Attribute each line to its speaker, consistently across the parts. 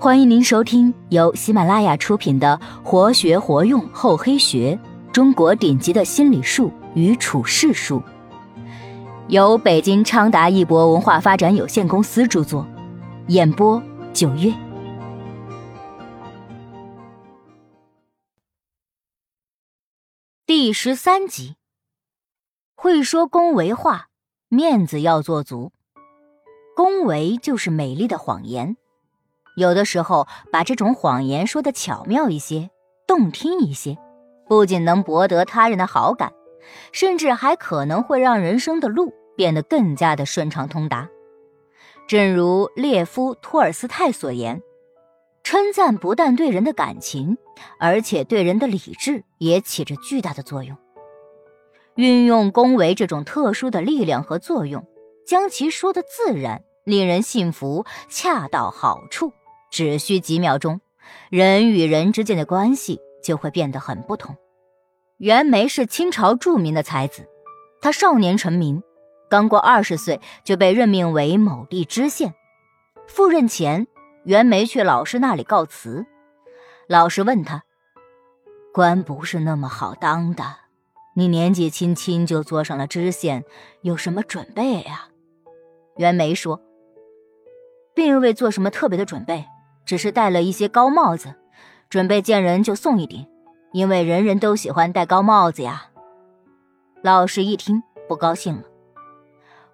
Speaker 1: 欢迎您收听由喜马拉雅出品的《活学活用厚黑学：中国顶级的心理术与处世术》，由北京昌达一博文化发展有限公司著作，演播九月。第十三集，会说恭维话，面子要做足。恭维就是美丽的谎言。有的时候，把这种谎言说的巧妙一些、动听一些，不仅能博得他人的好感，甚至还可能会让人生的路变得更加的顺畅通达。正如列夫·托尔斯泰所言：“称赞不但对人的感情，而且对人的理智也起着巨大的作用。运用恭维这种特殊的力量和作用，将其说的自然、令人信服、恰到好处。”只需几秒钟，人与人之间的关系就会变得很不同。袁枚是清朝著名的才子，他少年成名，刚过二十岁就被任命为某地知县。赴任前，袁枚去老师那里告辞，老师问他：“官不是那么好当的，你年纪轻轻就做上了知县，有什么准备呀？”袁枚说：“并未做什么特别的准备。”只是戴了一些高帽子，准备见人就送一顶，因为人人都喜欢戴高帽子呀。老师一听不高兴了：“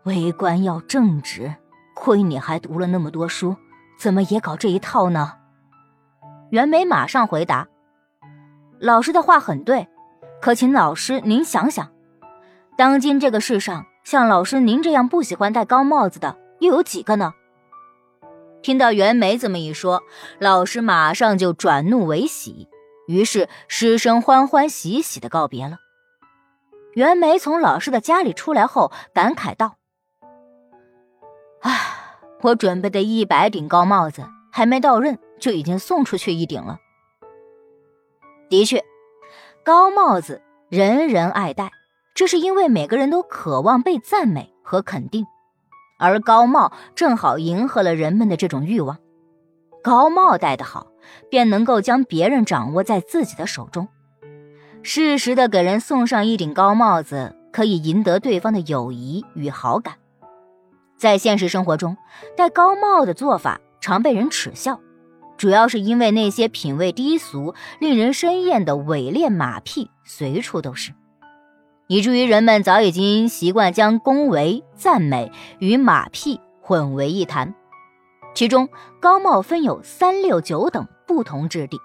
Speaker 1: 为官要正直，亏你还读了那么多书，怎么也搞这一套呢？”袁枚马上回答：“老师的话很对，可请老师您想想，当今这个世上，像老师您这样不喜欢戴高帽子的又有几个呢？”听到袁枚这么一说，老师马上就转怒为喜，于是师生欢欢喜喜的告别了。袁枚从老师的家里出来后，感慨道：“唉，我准备的一百顶高帽子还没到任，就已经送出去一顶了。的确，高帽子人人爱戴，这是因为每个人都渴望被赞美和肯定。”而高帽正好迎合了人们的这种欲望，高帽戴得好，便能够将别人掌握在自己的手中。适时的给人送上一顶高帽子，可以赢得对方的友谊与好感。在现实生活中，戴高帽的做法常被人耻笑，主要是因为那些品味低俗、令人生厌的伪劣马屁随处都是。以至于人们早已经习惯将恭维、赞美与马屁混为一谈。其中，高帽分有三六九等不同质地，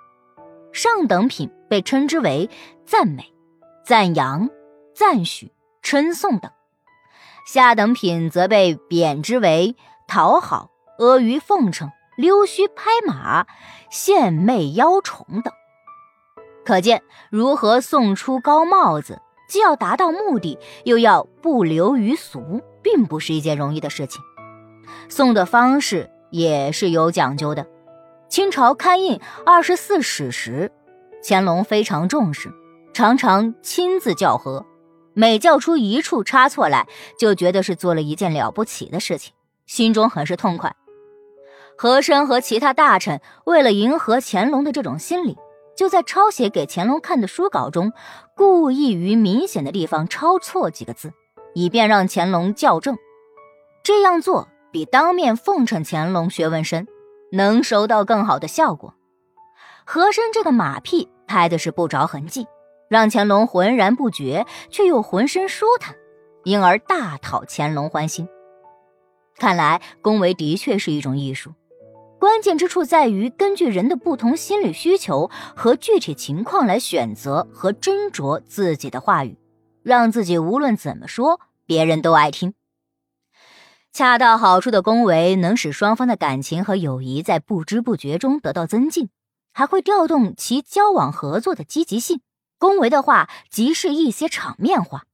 Speaker 1: 上等品被称之为赞美、赞扬、赞许、称颂等；下等品则被贬之为讨好、阿谀奉承、溜须拍马、献媚邀宠等。可见，如何送出高帽子。既要达到目的，又要不流于俗，并不是一件容易的事情。送的方式也是有讲究的。清朝刊印《二十四史》时，乾隆非常重视，常常亲自校核，每校出一处差错来，就觉得是做了一件了不起的事情，心中很是痛快。和珅和其他大臣为了迎合乾隆的这种心理。就在抄写给乾隆看的书稿中，故意于明显的地方抄错几个字，以便让乾隆校正。这样做比当面奉承乾隆学问深，能收到更好的效果。和珅这个马屁拍的是不着痕迹，让乾隆浑然不觉，却又浑身舒坦，因而大讨乾隆欢心。看来恭维的确是一种艺术。关键之处在于根据人的不同心理需求和具体情况来选择和斟酌自己的话语，让自己无论怎么说，别人都爱听。恰到好处的恭维能使双方的感情和友谊在不知不觉中得到增进，还会调动其交往合作的积极性。恭维的话即是一些场面话，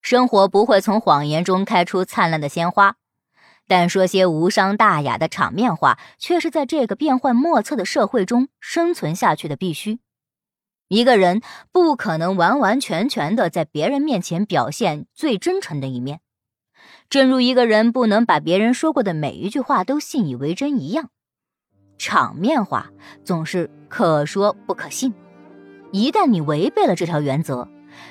Speaker 1: 生活不会从谎言中开出灿烂的鲜花。但说些无伤大雅的场面话，却是在这个变幻莫测的社会中生存下去的必须。一个人不可能完完全全的在别人面前表现最真诚的一面，正如一个人不能把别人说过的每一句话都信以为真一样。场面话总是可说不可信。一旦你违背了这条原则，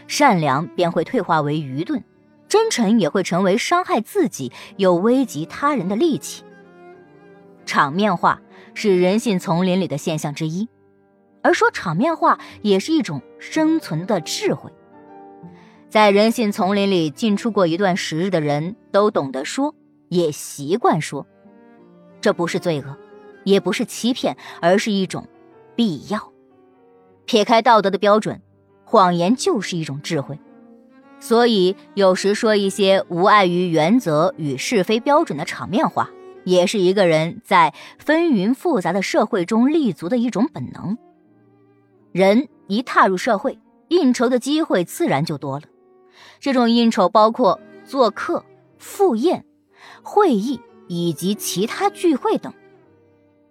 Speaker 1: 善良便会退化为愚钝，真诚也会成为伤害自己又危及他人的利器。场面话是人性丛林里的现象之一，而说场面话也是一种生存的智慧。在人性丛林里进出过一段时日的人都懂得说，也习惯说，这不是罪恶，也不是欺骗，而是一种必要。撇开道德的标准，谎言就是一种智慧。所以，有时说一些无碍于原则与是非标准的场面话，也是一个人在纷纭复杂的社会中立足的一种本能。人一踏入社会，应酬的机会自然就多了。这种应酬包括做客、赴宴、会议以及其他聚会等。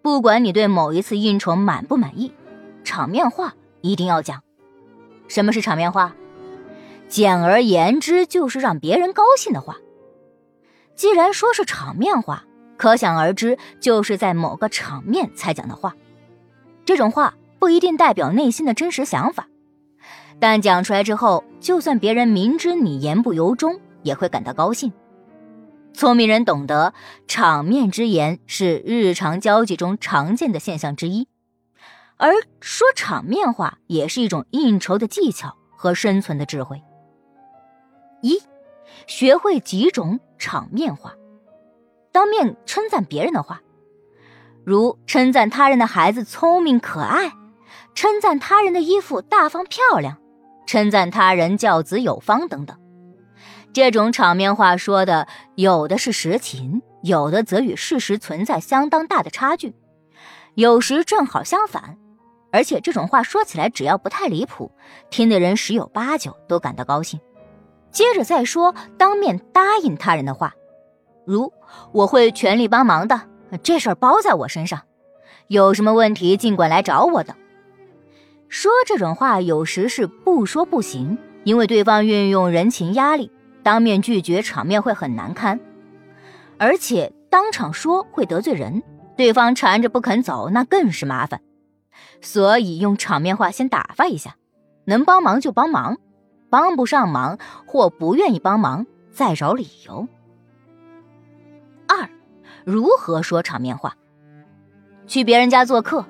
Speaker 1: 不管你对某一次应酬满不满意，场面话一定要讲。什么是场面话？简而言之，就是让别人高兴的话。既然说是场面话，可想而知，就是在某个场面才讲的话。这种话不一定代表内心的真实想法。但讲出来之后，就算别人明知你言不由衷，也会感到高兴。聪明人懂得，场面之言是日常交际中常见的现象之一，而说场面话也是一种应酬的技巧和生存的智慧。一，学会几种场面话，当面称赞别人的话，如称赞他人的孩子聪明可爱，称赞他人的衣服大方漂亮。称赞他人教子有方等等，这种场面话说的有的是实情，有的则与事实存在相当大的差距，有时正好相反。而且这种话说起来只要不太离谱，听的人十有八九都感到高兴。接着再说当面答应他人的话，如我会全力帮忙的，这事儿包在我身上，有什么问题尽管来找我的。说这种话有时是不说不行，因为对方运用人情压力，当面拒绝场面会很难堪，而且当场说会得罪人，对方缠着不肯走，那更是麻烦。所以用场面话先打发一下，能帮忙就帮忙，帮不上忙或不愿意帮忙再找理由。二，如何说场面话？去别人家做客。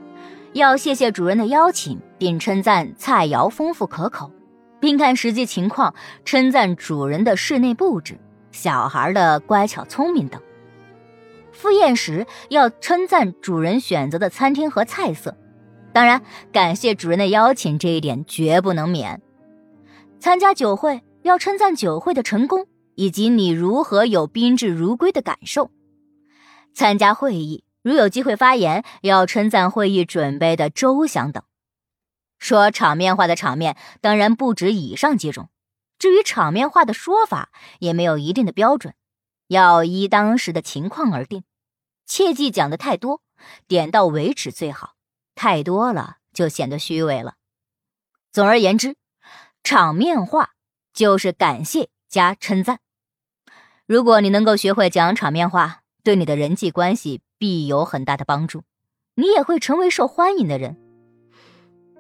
Speaker 1: 要谢谢主人的邀请，并称赞菜肴丰富可口，并看实际情况称赞主人的室内布置、小孩的乖巧聪明等。赴宴时要称赞主人选择的餐厅和菜色，当然感谢主人的邀请这一点绝不能免。参加酒会要称赞酒会的成功以及你如何有宾至如归的感受。参加会议。如有机会发言，要称赞会议准备的周详等。说场面话的场面，当然不止以上几种。至于场面话的说法，也没有一定的标准，要依当时的情况而定。切忌讲的太多，点到为止最好。太多了就显得虚伪了。总而言之，场面话就是感谢加称赞。如果你能够学会讲场面话，对你的人际关系。必有很大的帮助，你也会成为受欢迎的人。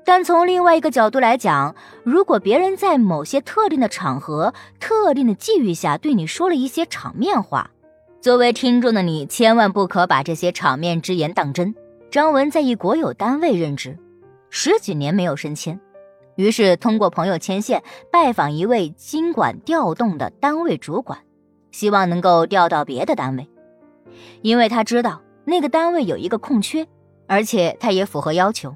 Speaker 1: 但从另外一个角度来讲，如果别人在某些特定的场合、特定的际遇下对你说了一些场面话，作为听众的你千万不可把这些场面之言当真。张文在一国有单位任职，十几年没有升迁，于是通过朋友牵线拜访一位经管调动的单位主管，希望能够调到别的单位，因为他知道。那个单位有一个空缺，而且他也符合要求。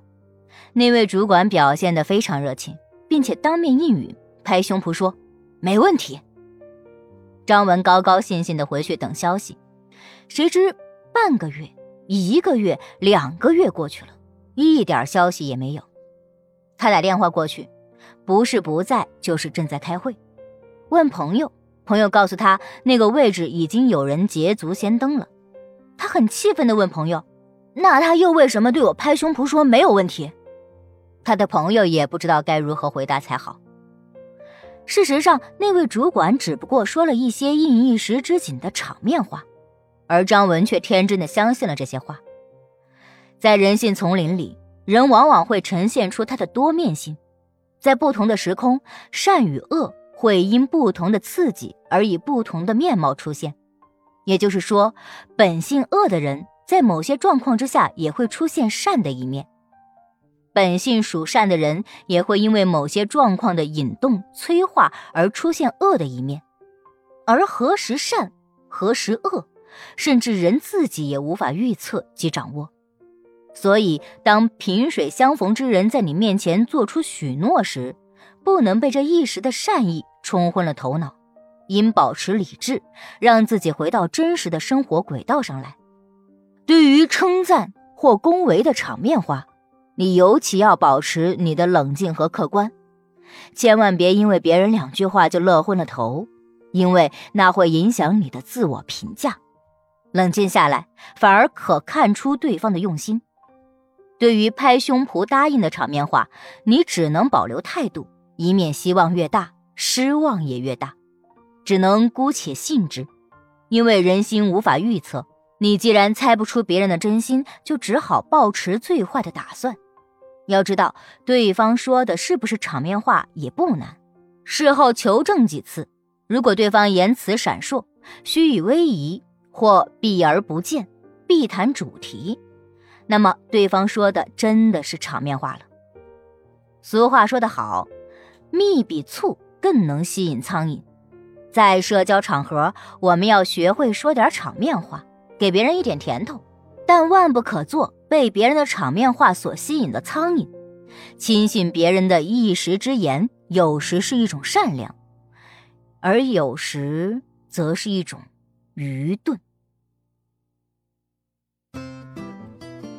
Speaker 1: 那位主管表现得非常热情，并且当面应允，拍胸脯说：“没问题。”张文高高兴兴地回去等消息。谁知半个月、一个月、两个月过去了，一点消息也没有。他打电话过去，不是不在，就是正在开会。问朋友，朋友告诉他，那个位置已经有人捷足先登了。他很气愤地问朋友：“那他又为什么对我拍胸脯说没有问题？”他的朋友也不知道该如何回答才好。事实上，那位主管只不过说了一些应一时之景的场面话，而张文却天真的相信了这些话。在人性丛林里，人往往会呈现出它的多面性，在不同的时空，善与恶会因不同的刺激而以不同的面貌出现。也就是说，本性恶的人，在某些状况之下也会出现善的一面；本性属善的人，也会因为某些状况的引动、催化而出现恶的一面。而何时善，何时恶，甚至人自己也无法预测及掌握。所以，当萍水相逢之人在你面前做出许诺时，不能被这一时的善意冲昏了头脑。应保持理智，让自己回到真实的生活轨道上来。对于称赞或恭维的场面话，你尤其要保持你的冷静和客观，千万别因为别人两句话就乐昏了头，因为那会影响你的自我评价。冷静下来，反而可看出对方的用心。对于拍胸脯答应的场面话，你只能保留态度，以免希望越大，失望也越大。只能姑且信之，因为人心无法预测。你既然猜不出别人的真心，就只好抱持最坏的打算。要知道，对方说的是不是场面话也不难，事后求证几次。如果对方言辞闪烁、虚以委蛇或避而不见、避谈主题，那么对方说的真的是场面话了。俗话说得好，蜜比醋更能吸引苍蝇。在社交场合，我们要学会说点场面话，给别人一点甜头，但万不可做被别人的场面话所吸引的苍蝇。轻信别人的一时之言，有时是一种善良，而有时则是一种愚钝。